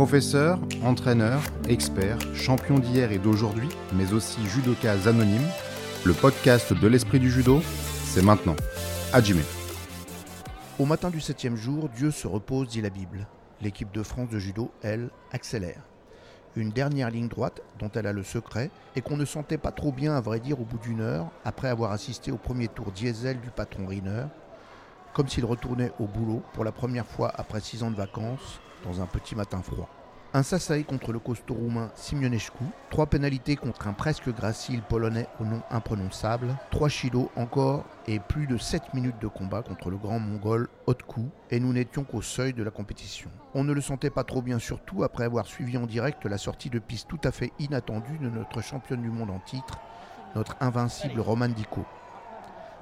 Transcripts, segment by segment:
Professeur, entraîneur, expert, champion d'hier et d'aujourd'hui, mais aussi judoka anonyme, le podcast de l'esprit du judo, c'est maintenant. Hajime. Au matin du septième jour, Dieu se repose, dit la Bible. L'équipe de France de judo, elle, accélère. Une dernière ligne droite dont elle a le secret et qu'on ne sentait pas trop bien à vrai dire au bout d'une heure après avoir assisté au premier tour diesel du patron Riner, comme s'il retournait au boulot pour la première fois après six ans de vacances dans un petit matin froid. Un Sasaï contre le costaud roumain Simionescu, trois pénalités contre un presque gracile polonais au nom imprononçable, trois Shido encore et plus de 7 minutes de combat contre le grand mongol Otku et nous n'étions qu'au seuil de la compétition. On ne le sentait pas trop bien surtout après avoir suivi en direct la sortie de piste tout à fait inattendue de notre championne du monde en titre, notre invincible Roman Dico.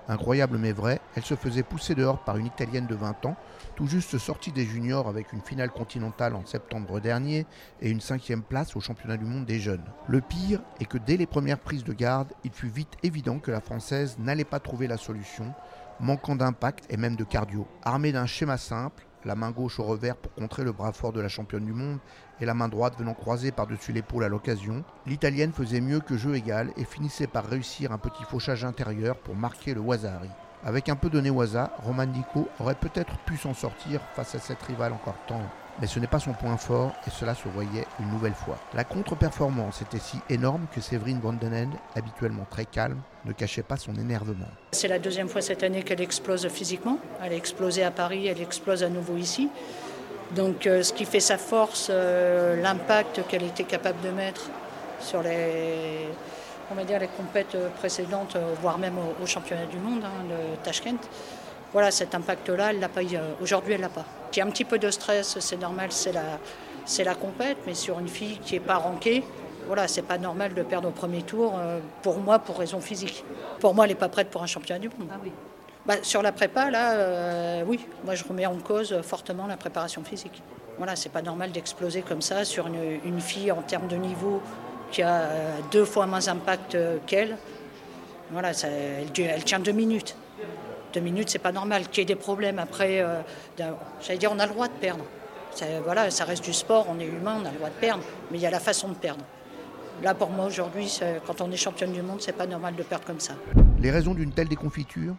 Incroyable mais vrai, elle se faisait pousser dehors par une Italienne de 20 ans, tout juste sortie des juniors avec une finale continentale en septembre dernier et une cinquième place au championnat du monde des jeunes. Le pire est que dès les premières prises de garde, il fut vite évident que la Française n'allait pas trouver la solution, manquant d'impact et même de cardio. Armée d'un schéma simple, la main gauche au revers pour contrer le bras fort de la championne du monde et la main droite venant croiser par-dessus l'épaule à l'occasion, l'Italienne faisait mieux que jeu égal et finissait par réussir un petit fauchage intérieur pour marquer le Wazari. Avec un peu de Newaza, Roman Dico aurait peut-être pu s'en sortir face à cette rivale encore tendre mais ce n'est pas son point fort et cela se voyait une nouvelle fois. La contre-performance était si énorme que Séverine Vandenende, habituellement très calme, ne cachait pas son énervement. C'est la deuxième fois cette année qu'elle explose physiquement. Elle a explosé à Paris, elle explose à nouveau ici. Donc euh, ce qui fait sa force, euh, l'impact qu'elle était capable de mettre sur les, on va dire, les compètes précédentes, euh, voire même au, championnat du monde, hein, le Tashkent, voilà, cet impact-là, elle l'a pas aujourd'hui, elle l'a pas. Il y a un petit peu de stress, c'est normal, c'est la, c'est la compète, mais sur une fille qui n'est pas rankée, voilà, c'est pas normal de perdre au premier tour, euh, pour moi, pour raison physique. Pour moi, elle n'est pas prête pour un championnat du monde. Ah oui. Bah, sur la prépa, là, euh, oui, moi je remets en cause fortement la préparation physique. Voilà, c'est pas normal d'exploser comme ça sur une, fille en termes de niveau qui a euh, deux fois moins d'impact qu'elle. Voilà, elle, tient deux minutes deux minutes, c'est pas normal. Qu'il y ait des problèmes après, euh, j'allais dire, on a le droit de perdre. Ça, voilà, ça reste du sport, on est humain, on a le droit de perdre, mais il y a la façon de perdre. Là, pour moi, aujourd'hui, quand on est championne du monde, c'est pas normal de perdre comme ça. Les raisons d'une telle déconfiture,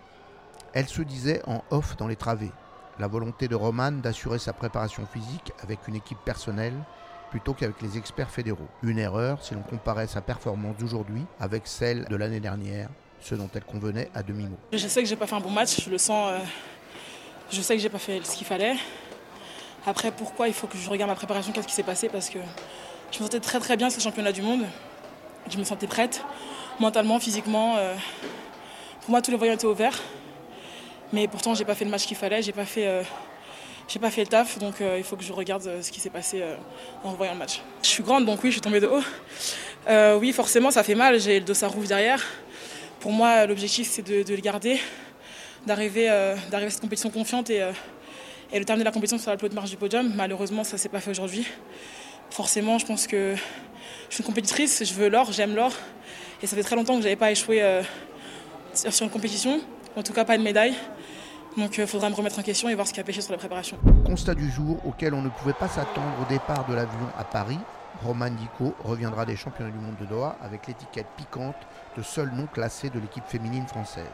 elle se disait en off dans les travées. La volonté de Roman d'assurer sa préparation physique avec une équipe personnelle plutôt qu'avec les experts fédéraux. Une erreur si l'on comparait sa performance d'aujourd'hui avec celle de l'année dernière, ce dont elle convenait à demi-mot. Je sais que j'ai pas fait un bon match, je le sens. Euh, je sais que j'ai pas fait ce qu'il fallait. Après, pourquoi il faut que je regarde ma préparation, qu'est-ce qui s'est passé Parce que je me sentais très très bien le championnat du monde. Je me sentais prête, mentalement, physiquement. Euh, pour moi, tous les voyants étaient ouverts. Mais pourtant, j'ai pas fait le match qu'il fallait, j'ai pas fait. Euh, j'ai pas fait le taf, donc il faut que je regarde ce qui s'est passé en revoyant le match. Je suis grande, donc oui, je suis tombée de haut. oui, forcément, ça fait mal. J'ai le dos à rouvre derrière. Pour moi, l'objectif, c'est de, le garder, d'arriver euh, à cette compétition confiante et, euh, et de terminer la compétition sur la de marche du podium. Malheureusement, ça s'est pas fait aujourd'hui. Forcément, je pense que je suis une compétitrice, je veux l'or, j'aime l'or. Et ça fait très longtemps que je n'avais pas échoué euh, sur une compétition, en tout cas pas de médaille. Donc il faudra me remettre en question et voir ce qui a pêché sur la préparation. Constat du jour auquel on ne pouvait pas s'attendre au départ de l'avion à Paris, Roman Dico reviendra des championnats du monde de Doha avec l'étiquette piquante de seul non classé de l'équipe féminine française.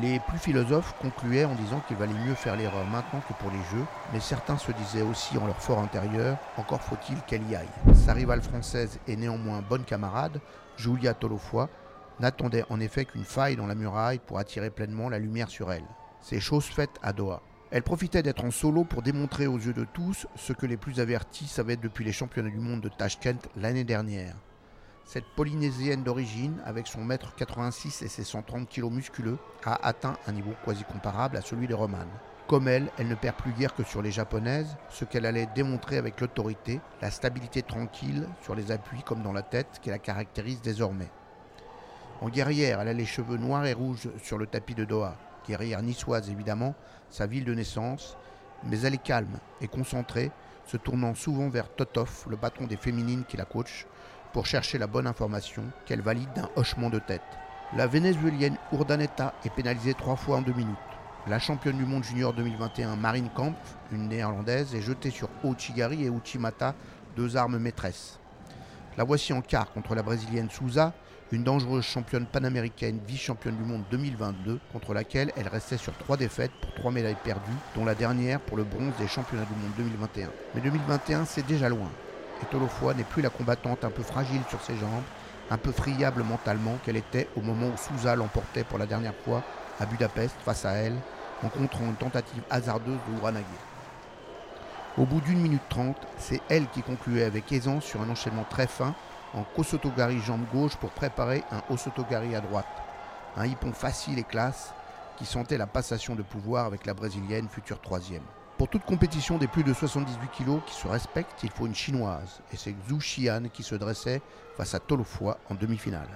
Les plus philosophes concluaient en disant qu'il valait mieux faire l'erreur maintenant que pour les Jeux, mais certains se disaient aussi en leur fort intérieur, encore faut-il qu'elle y aille. Sa rivale française et néanmoins bonne camarade, Julia Tolofoy, n'attendait en effet qu'une faille dans la muraille pour attirer pleinement la lumière sur elle. C'est chose faite à Doha. Elle profitait d'être en solo pour démontrer aux yeux de tous ce que les plus avertis savaient depuis les championnats du monde de Tashkent l'année dernière. Cette Polynésienne d'origine, avec son mètre 86 et ses 130 kg musculeux, a atteint un niveau quasi comparable à celui de Roman. Comme elle, elle ne perd plus guère que sur les japonaises, ce qu'elle allait démontrer avec l'autorité, la stabilité tranquille sur les appuis comme dans la tête qui la caractérise désormais. En guerrière, elle a les cheveux noirs et rouges sur le tapis de Doha guerrière niçoise évidemment, sa ville de naissance, mais elle est calme et concentrée, se tournant souvent vers Totov, le patron des féminines qui la coach, pour chercher la bonne information qu'elle valide d'un hochement de tête. La vénézuélienne Urdaneta est pénalisée trois fois en deux minutes. La championne du monde junior 2021 Marine Kampf, une néerlandaise, est jetée sur Ochigari et Uchimata deux armes maîtresses. La voici en quart contre la brésilienne Souza, une dangereuse championne panaméricaine, vice-championne du monde 2022, contre laquelle elle restait sur trois défaites pour trois médailles perdues, dont la dernière pour le bronze des championnats du monde 2021. Mais 2021, c'est déjà loin. Et Tolofoa n'est plus la combattante un peu fragile sur ses jambes, un peu friable mentalement qu'elle était au moment où Souza l'emportait pour la dernière fois à Budapest face à elle, en contrant une tentative hasardeuse de Uranage. Au bout d'une minute trente, c'est elle qui concluait avec aisance sur un enchaînement très fin en Kosotogari jambe gauche pour préparer un Osotogari à droite. Un hippon facile et classe qui sentait la passation de pouvoir avec la brésilienne future troisième. Pour toute compétition des plus de 78 kg qui se respecte, il faut une chinoise, et c'est Xu Xian qui se dressait face à Tolofua en demi-finale.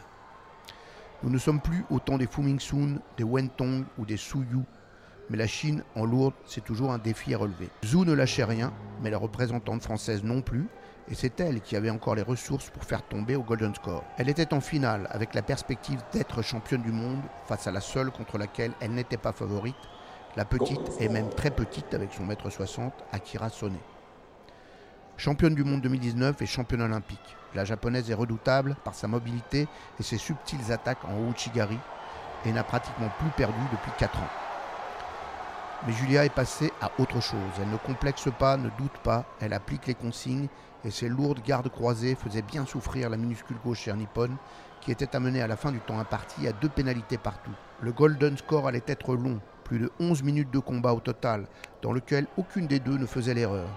Nous ne sommes plus au temps des Fu Mingsun, des Wentong ou des Suyu mais la Chine en lourde, c'est toujours un défi à relever. Zhou ne lâchait rien, mais la représentante française non plus, et c'est elle qui avait encore les ressources pour faire tomber au Golden Score. Elle était en finale avec la perspective d'être championne du monde face à la seule contre laquelle elle n'était pas favorite, la petite et même très petite avec son mètre 60, Akira Sone. Championne du monde 2019 et championne olympique, la japonaise est redoutable par sa mobilité et ses subtiles attaques en Ouchigari et n'a pratiquement plus perdu depuis 4 ans. Mais Julia est passée à autre chose. Elle ne complexe pas, ne doute pas, elle applique les consignes et ses lourdes gardes croisées faisaient bien souffrir la minuscule gauchère nippone qui était amenée à la fin du temps imparti à deux pénalités partout. Le golden score allait être long, plus de 11 minutes de combat au total, dans lequel aucune des deux ne faisait l'erreur.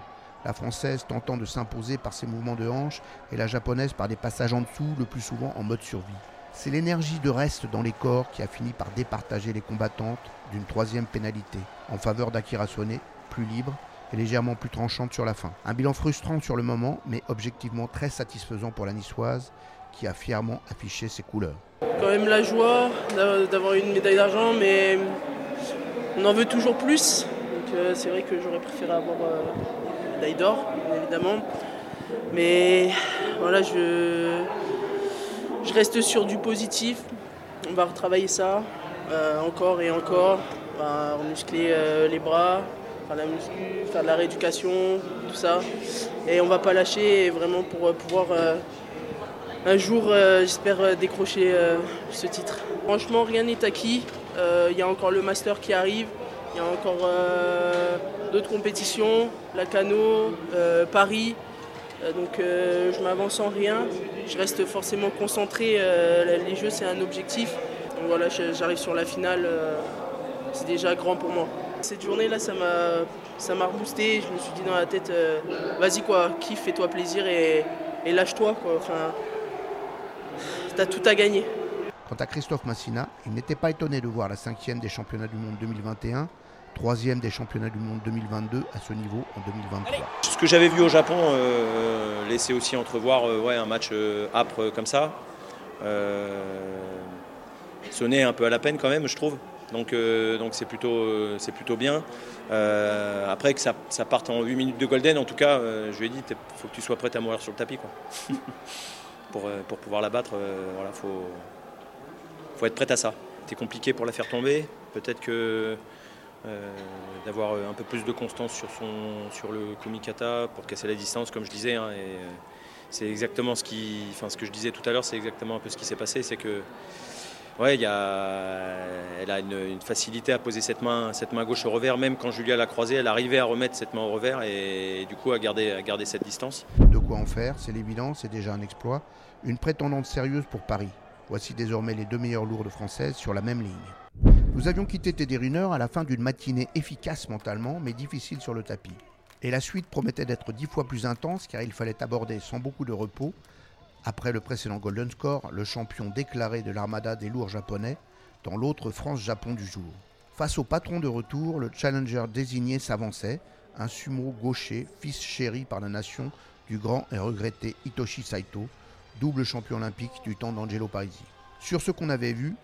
La française tentant de s'imposer par ses mouvements de hanche et la japonaise par des passages en dessous, le plus souvent en mode survie. C'est l'énergie de reste dans les corps qui a fini par départager les combattantes d'une troisième pénalité, en faveur d'Akira Sone, plus libre et légèrement plus tranchante sur la fin. Un bilan frustrant sur le moment, mais objectivement très satisfaisant pour la niçoise, qui a fièrement affiché ses couleurs. Quand même la joie d'avoir une médaille d'argent, mais on en veut toujours plus. Euh, c'est vrai que j'aurais préféré avoir euh, une médaille d'or, évidemment. Mais voilà, je, je reste sur du positif. On va retravailler ça euh, encore et encore. On va euh, les bras, faire la rééducation, tout ça. Et on va pas lâcher vraiment pour euh, pouvoir un jour, j'espère, décrocher ce titre. Franchement, rien n'est acquis. Il y a encore le master qui arrive. Il y a encore d'autres compétitions, la Cano, Paris. Donc je m'avance en rien, je reste forcément concentré, euh, les jeux c'est un objectif. Donc voilà, j'arrive sur la finale, c'est déjà grand pour moi. Cette journée là ça m'a ça m'a reboosté, je me suis dit dans la tête vas-y quoi, kiffe, fais-toi plaisir et, lâche-toi quoi. Enfin, t'as tout à gagner. Quant à Christophe Massina, il n'était pas étonné de voir la cinquième des championnats du monde 2021 troisième des championnats du monde 2022 à ce niveau en 2023. Ce que j'avais vu au Japon euh, laissait aussi entrevoir euh, ouais, un match euh, âpre comme ça. sonner un peu à la peine quand même, je trouve. Donc donc c'est plutôt, plutôt bien. après que ça, parte en 8 minutes de golden, en tout cas, je lui ai dit, il faut que tu sois prêt à mourir sur le tapis. Quoi. pour, pour pouvoir la battre, il voilà, faut, faut être prêt à ça. C'était compliqué pour la faire tomber. Peut-être que euh, d'avoir euh, un peu plus de constance sur, son, sur le kumikata pour casser la distance, comme je disais. Hein, euh, c'est exactement ce, qui, ce que je disais tout à l'heure, c'est exactement un peu ce qui s'est passé. C'est que ouais, elle a une, facilité à poser cette main, cette main gauche au revers. Même quand Julia l'a croisée, elle arrivait à remettre cette main au revers et, du coup à garder, à garder cette distance. De quoi en faire, c'est l'évident, c'est déjà un exploit. Une prétendante sérieuse pour Paris. Voici désormais les deux meilleures lourdes françaises sur la même ligne. Nous avions quitté Teddy Riner à la fin d'une matinée efficace mentalement, mais difficile sur le tapis. Et la suite promettait d'être dix fois plus intense car il fallait aborder sans beaucoup de repos, après le précédent Golden Score, le champion déclaré de l'armada des lourds japonais, dans l'autre France-Japon du jour. Face au patron de retour, le challenger désigné s'avançait, un sumo gaucher, fils chéri par la nation du grand et regretté Hitoshi Saito, double champion olympique du temps d'Angelo Parisi. Sur ce qu'on avait vu,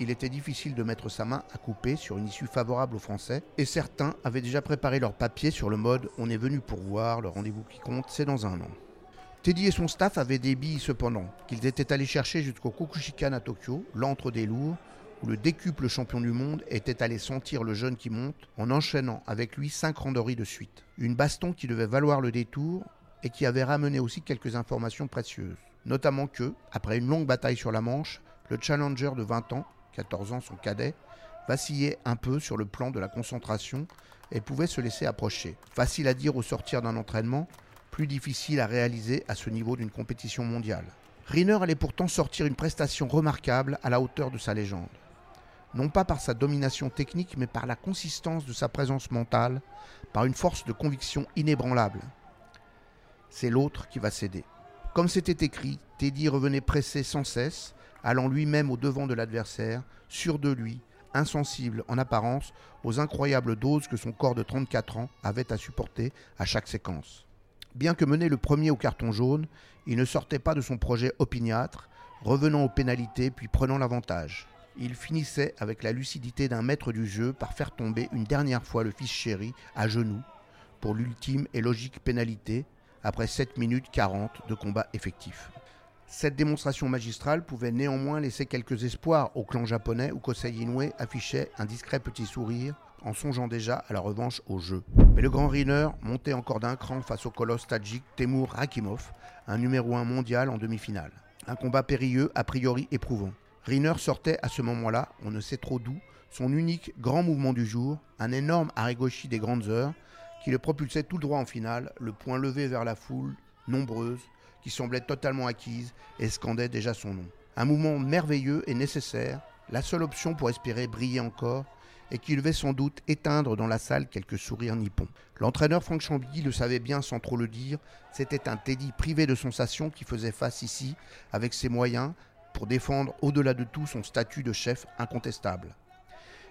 il était difficile de mettre sa main à couper sur une issue favorable aux Français, et certains avaient déjà préparé leur papier sur le mode On est venu pour voir, le rendez-vous qui compte, c'est dans un an. Teddy et son staff avaient des billes cependant, qu'ils étaient allés chercher jusqu'au Kokushikan à Tokyo, l'antre des lourds, où le décuple champion du monde était allé sentir le jeune qui monte en enchaînant avec lui cinq randories de suite. Une baston qui devait valoir le détour, et qui avait ramené aussi quelques informations précieuses. Notamment que, après une longue bataille sur la Manche, le challenger de 20 ans, 14 ans son cadet, vacillait un peu sur le plan de la concentration et pouvait se laisser approcher. Facile à dire au sortir d'un entraînement, plus difficile à réaliser à ce niveau d'une compétition mondiale. Riner allait pourtant sortir une prestation remarquable à la hauteur de sa légende. Non pas par sa domination technique, mais par la consistance de sa présence mentale, par une force de conviction inébranlable. C'est l'autre qui va céder. Comme c'était écrit, Teddy revenait pressé sans cesse, allant lui-même au devant de l'adversaire, sûr de lui, insensible en apparence aux incroyables doses que son corps de 34 ans avait à supporter à chaque séquence. Bien que mené le premier au carton jaune, il ne sortait pas de son projet opiniâtre, revenant aux pénalités puis prenant l'avantage. Il finissait avec la lucidité d'un maître du jeu par faire tomber une dernière fois le fils chéri à genoux pour l'ultime et logique pénalité après 7 minutes 40 de combat effectif. Cette démonstration magistrale pouvait néanmoins laisser quelques espoirs au clan japonais où Kosei Inoue affichait un discret petit sourire en songeant déjà à la revanche au jeu. Mais le grand Riner montait encore d'un cran face au colosse tadjik Temur Rakimov, un numéro 1 mondial en demi-finale. Un combat périlleux, a priori éprouvant. Riner sortait à ce moment-là, on ne sait trop d'où, son unique grand mouvement du jour, un énorme arigoshi des grandes heures, qui le propulsait tout droit en finale, le poing levé vers la foule, nombreuse, semblait totalement acquise et scandait déjà son nom. Un mouvement merveilleux et nécessaire, la seule option pour espérer briller encore, et qui devait sans doute éteindre dans la salle quelques sourires nippons. L'entraîneur Franck Chambilly le savait bien sans trop le dire, c'était un Teddy privé de sensation qui faisait face ici, avec ses moyens, pour défendre au-delà de tout son statut de chef incontestable.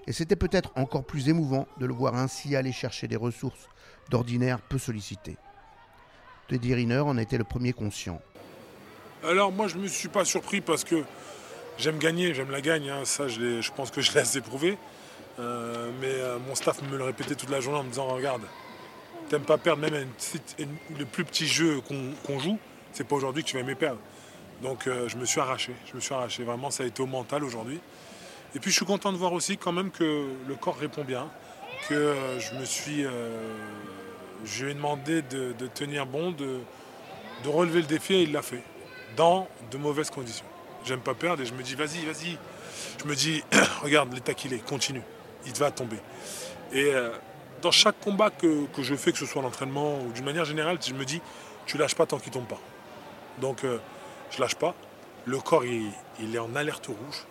Et c'était peut-être encore plus émouvant de le voir ainsi aller chercher des ressources d'ordinaire peu sollicitées. Teddy Riner en était le premier conscient. Alors moi je ne me suis pas surpris parce que j'aime gagner, j'aime la gagne, hein. ça je, pense que je l'ai assez. Euh, mais euh, mon staff me le répétait toute la journée en me disant regarde, t'aimes pas perdre même le plus petit jeu qu'on joue, c'est pas aujourd'hui que tu vas aimer perdre. Donc euh, je me suis arraché, je me suis arraché, vraiment ça a été au mental aujourd'hui. Et puis je suis content de voir aussi quand même que le corps répond bien, que je me suis je lui ai demandé de, tenir bon, de, relever le défi et il l'a fait, dans de mauvaises conditions. J'aime pas perdre et je me dis vas-y, vas-y. Je me dis, regarde l'état qu'il est, continue, il va tomber. Et euh, dans chaque combat que, je fais, que ce soit l'entraînement ou d'une manière générale, je me dis, tu lâches pas tant qu'il tombe pas. Donc euh, je lâche pas. Le corps, il, est en alerte rouge.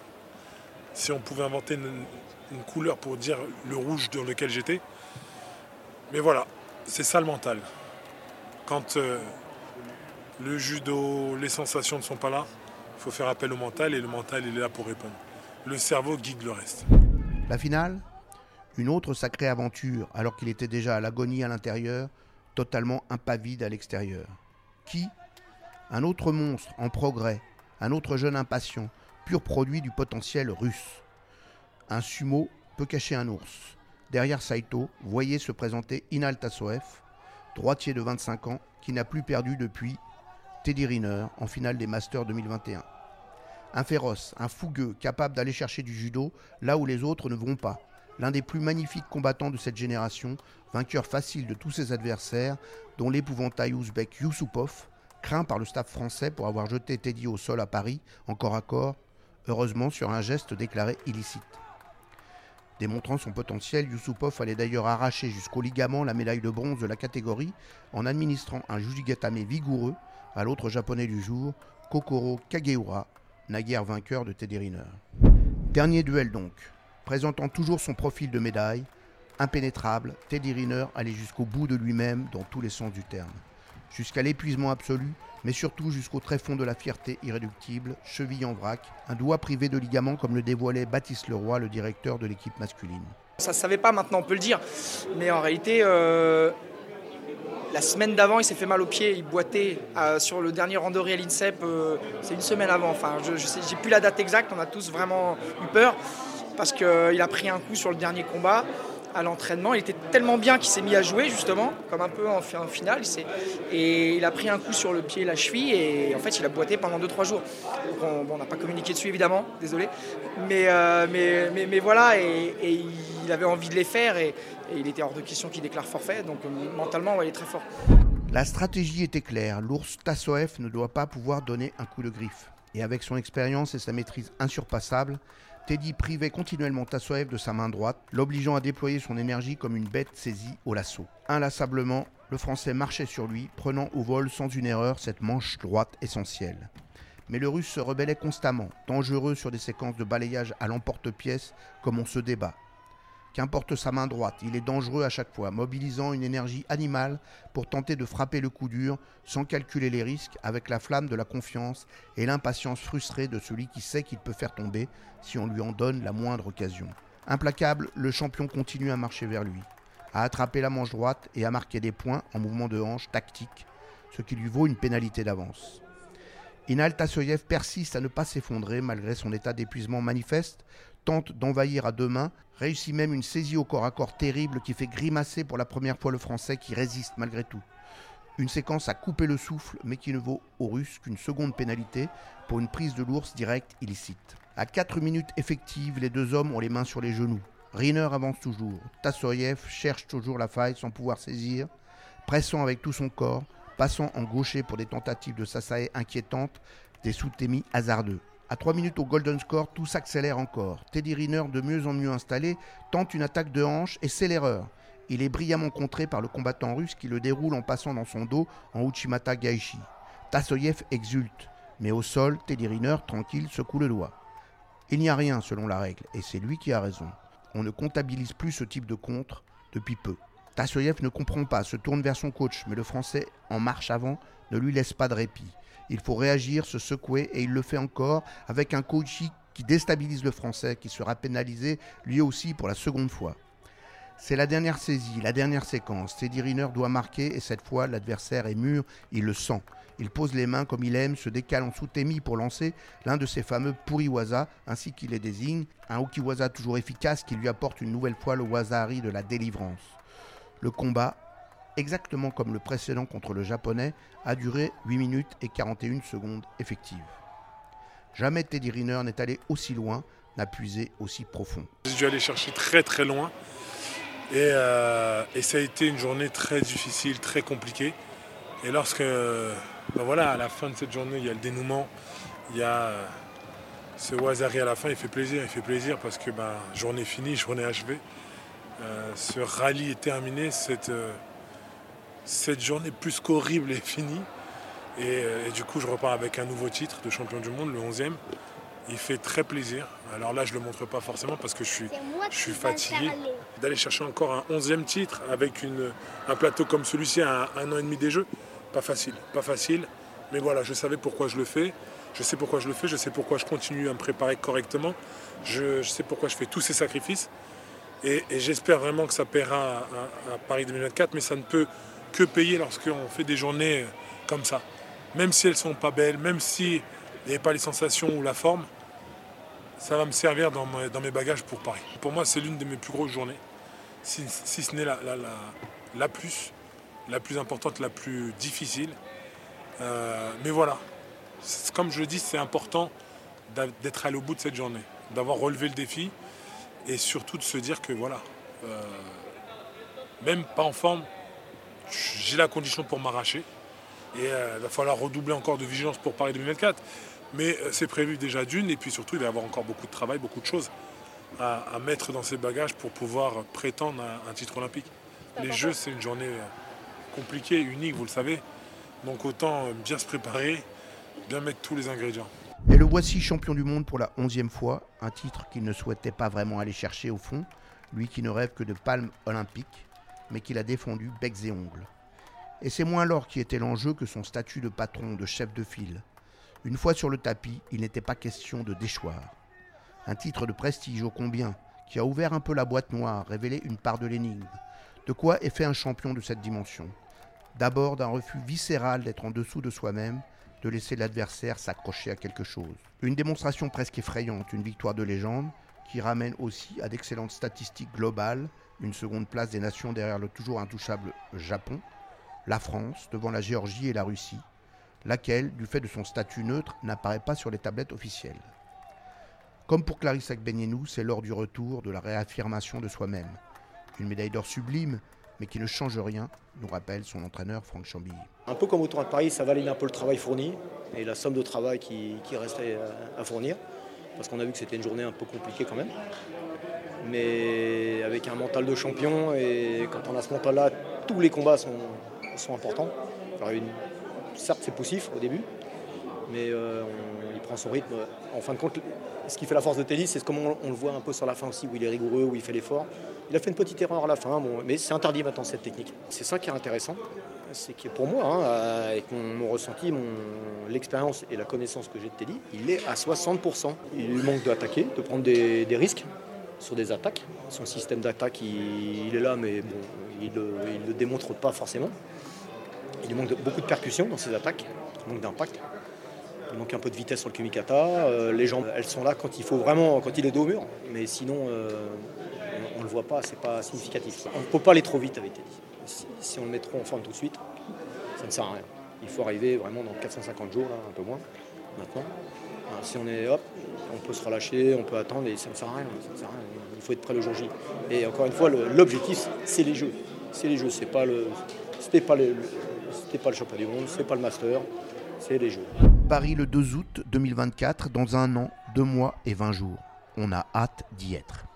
Si on pouvait inventer une couleur pour dire le rouge dans lequel j'étais. Mais voilà, c'est ça le mental. Quand euh, le judo, les sensations ne sont pas là, il faut faire appel au mental et le mental il est là pour répondre. Le cerveau guide le reste. La finale Une autre sacrée aventure alors qu'il était déjà à l'agonie à l'intérieur, totalement impavide à l'extérieur. Qui? Un autre monstre en progrès, un autre jeune impatient, pur produit du potentiel russe. Un sumo peut cacher un ours. Derrière Saito, voyez se présenter Inal Tassoef, droitier de 25 ans, qui n'a plus perdu depuis Teddy Riner en finale des Masters 2021. Un féroce, un fougueux, capable d'aller chercher du judo là où les autres ne vont pas. L'un des plus magnifiques combattants de cette génération, vainqueur facile de tous ses adversaires, dont l'épouvantail ouzbek Yusupov, craint par le staff français pour avoir jeté Teddy au sol à Paris, encore à corps, heureusement sur un geste déclaré illicite. Démontrant son potentiel, Yusupov allait d'ailleurs arracher jusqu'au ligament la médaille de bronze de la catégorie en administrant un jujigatame vigoureux à l'autre japonais du jour, Kokoro Kageura, naguère vainqueur de Teddy Riner. Dernier duel donc. Présentant toujours son profil de médaille, impénétrable, Teddy Riner allait jusqu'au bout de lui-même dans tous les sens du terme. Jusqu'à l'épuisement absolu, mais surtout jusqu'au tréfonds de la fierté irréductible, cheville en vrac, un doigt privé de ligament comme le dévoilait Baptiste Leroy, le directeur de l'équipe masculine. Ça ne savait pas maintenant, on peut le dire, mais en réalité, euh, la semaine d'avant, il s'est fait mal au pied, il boitait euh, sur le dernier randonnée à l'INSEP, euh, c'est une semaine avant, enfin je, j'ai plus la date exacte, on a tous vraiment eu peur, parce qu'il a pris un coup sur le dernier combat. À l'entraînement. Il était tellement bien qu'il s'est mis à jouer justement, comme un peu en, finale. et il a pris un coup sur le pied, la cheville, et en fait il a boité pendant 2-3 jours. on n'a pas communiqué dessus évidemment, désolé. Mais, euh, mais, mais, voilà, et, il avait envie de les faire, et, il était hors de question qu'il déclare forfait. Donc euh, mentalement, il est très fort. La stratégie était claire. L'ours Tassoef ne doit pas pouvoir donner un coup de griffe. Et avec son expérience et sa maîtrise insurpassable, Teddy privait continuellement Tassoev de sa main droite, l'obligeant à déployer son énergie comme une bête saisie au lasso. Inlassablement, le Français marchait sur lui, prenant au vol sans une erreur cette manche droite essentielle. Mais le Russe se rebellait constamment, dangereux sur des séquences de balayage à l'emporte-pièce comme on se débat. Qu'importe sa main droite, il est dangereux à chaque fois, mobilisant une énergie animale pour tenter de frapper le coup dur sans calculer les risques avec la flamme de la confiance et l'impatience frustrée de celui qui sait qu'il peut faire tomber si on lui en donne la moindre occasion. Implacable, le champion continue à marcher vers lui, à attraper la manche droite et à marquer des points en mouvement de hanche tactique, ce qui lui vaut une pénalité d'avance. Inal Tassoyev persiste à ne pas s'effondrer malgré son état d'épuisement manifeste, tente d'envahir à deux mains, réussit même une saisie au corps à corps terrible qui fait grimacer pour la première fois le français qui résiste malgré tout. Une séquence à couper le souffle, mais qui ne vaut aux Russes qu'une seconde pénalité pour une prise de l'ours directe illicite. À 4 minutes effectives, les deux hommes ont les mains sur les genoux. Riner avance toujours. Tassoyev cherche toujours la faille sans pouvoir saisir, pressant avec tout son corps, passant en gaucher pour des tentatives de Sasae inquiétantes, des sous-témis hasardeux. À 3 minutes au Golden Score, tout s'accélère encore. Teddy Riner, de mieux en mieux installé, tente une attaque de hanche et c'est l'erreur. Il est brillamment contré par le combattant russe qui le déroule en passant dans son dos en Uchimata Gaishi. Tassoyev exulte, mais au sol, Teddy Riner, tranquille, secoue le doigt. Il n'y a rien selon la règle, et c'est lui qui a raison. On ne comptabilise plus ce type de contre depuis peu. Tassoyev ne comprend pas, se tourne vers son coach, mais le Français, en marche avant, ne lui laisse pas de répit. Il faut réagir, se secouer, et il le fait encore avec un coach qui déstabilise le Français, qui sera pénalisé lui aussi pour la seconde fois. C'est la dernière saisie, la dernière séquence. Teddy Riner doit marquer et cette fois l'adversaire est mûr, il le sent. Il pose les mains comme il aime, se décale en sous-témi pour lancer l'un de ses fameux Puriwaza, ainsi qu'il les désigne, un Ukiwaza toujours efficace qui lui apporte une nouvelle fois le Wazari de la délivrance. Le combat exactement comme le précédent contre le japonais, a duré 8 minutes et 41 secondes effectives. Jamais Teddy Riner n'est allé aussi loin, n'a puisé aussi profond. J'ai dû aller chercher très très loin et, euh, ça a été une journée très difficile, très compliquée. Et lorsque, ben voilà, à la fin de cette journée, il y a le dénouement, il y a euh, ce Wazari à la fin, il fait plaisir, il fait plaisir parce que ben, journée finie, journée achevée. Euh, ce rallye est terminé, cette, cette journée plus qu'horrible est finie. Euh, et, du coup, je repars avec un nouveau titre de champion du monde, le 11e. Il fait très plaisir. Alors là, je ne le montre pas forcément parce que je suis, je suis fatigué. D'aller chercher encore un 11e titre avec une, un plateau comme celui-ci à un, an et demi des Jeux, pas facile. Pas facile. Mais voilà, je savais pourquoi je le fais. Je sais pourquoi je le fais. Je sais pourquoi je continue à me préparer correctement. Je, sais pourquoi je fais tous ces sacrifices. Et, j'espère vraiment que ça paiera à Paris 2024. Mais ça ne peut que payer lorsqu'on fait des journées comme ça. Même si elles ne sont pas belles, même s'il n'y a pas les sensations ou la forme, ça va me servir dans mes, bagages pour Paris. Pour moi, c'est l'une de mes plus grosses journées, si, ce n'est la, la, plus, la plus importante, la plus difficile. Euh, mais voilà, comme je le dis, c'est important d'être allé au bout de cette journée, d'avoir relevé le défi et surtout de se dire que voilà, euh, même pas en forme, j'ai la condition pour m'arracher. Et euh, il va falloir redoubler encore de vigilance pour Paris 2024. Mais euh, c'est prévu déjà d'une, et puis surtout, il va y avoir encore beaucoup de travail, beaucoup de choses à, mettre dans ses bagages pour pouvoir prétendre à un titre olympique. Les Jeux, c'est une journée compliquée, unique, vous le savez. Donc autant bien se préparer, bien mettre tous les ingrédients. Et le voici champion du monde pour la onzième fois, un titre qu'il ne souhaitait pas vraiment aller chercher au fond, lui qui ne rêve que de palmes olympiques mais qu'il a défendu becs et ongles. Et c'est moins l'or qui était l'enjeu que son statut de patron, de chef de file. Une fois sur le tapis, il n'était pas question de déchoir. Un titre de prestige ô combien, qui a ouvert un peu la boîte noire, révélé une part de l'énigme. De quoi est fait un champion de cette dimension? D'abord d'un refus viscéral d'être en dessous de soi-même, de laisser l'adversaire s'accrocher à quelque chose. Une démonstration presque effrayante, une victoire de légende, qui ramène aussi à d'excellentes statistiques globales Une seconde place des nations derrière le toujours intouchable Japon. La France devant la Géorgie et la Russie, laquelle, du fait de son statut neutre, n'apparaît pas sur les tablettes officielles. Comme pour Clarisse Agbenienou, c'est lors du retour de la réaffirmation de soi-même. Une médaille d'or sublime, mais qui ne change rien, nous rappelle son entraîneur Franck Chambilly. Un peu comme au Tour de Paris, ça valide un peu le travail fourni et la somme de travail qui, restait à fournir, parce qu'on a vu que c'était une journée un peu compliquée quand même. Mais avec un mental de champion, et quand on a ce mental-là, tous les combats sont, importants. certes, c'est poussif au début, mais euh, il prend son rythme. En fin de compte, ce qui fait la force de tennis, c'est comment on, le voit un peu sur la fin aussi, où il est rigoureux, où il fait l'effort. Il a fait une petite erreur à la fin, mais c'est interdit maintenant cette technique. C'est ça qui est intéressant. C'est que pour moi, hein, avec mon, ressenti, l'expérience et la connaissance que j'ai de Teddy, il est à 60%. Il manque d'attaquer, de prendre des, risques sur des attaques. Son système d'attaque, il, est là, mais bon, il ne le démontre pas forcément. Il manque beaucoup de percussions dans ses attaques, il manque d'impact. Il manque un peu de vitesse sur le Kumikata. Euh, les jambes, elles sont là quand il faut vraiment, quand il est dos au mur. Mais sinon, euh, on ne le voit pas, c'est pas significatif. On ne peut pas aller trop vite avec Teddy. Si, on le met trop en forme tout de suite, ça ne sert à rien. Il faut arriver vraiment dans 450 jours, un peu moins, maintenant. si on est hop, on peut se relâcher, on peut attendre et ça ne sert à rien. Il faut être prêt le jour J. Et encore une fois, l'objectif, c'est les jeux. C'est les jeux, c'est pas le. C'était pas le, pas le du monde, c'est pas le master, c'est les jeux. Paris le 2 août 2024, dans un an, deux mois et 20 jours. On a hâte d'y être.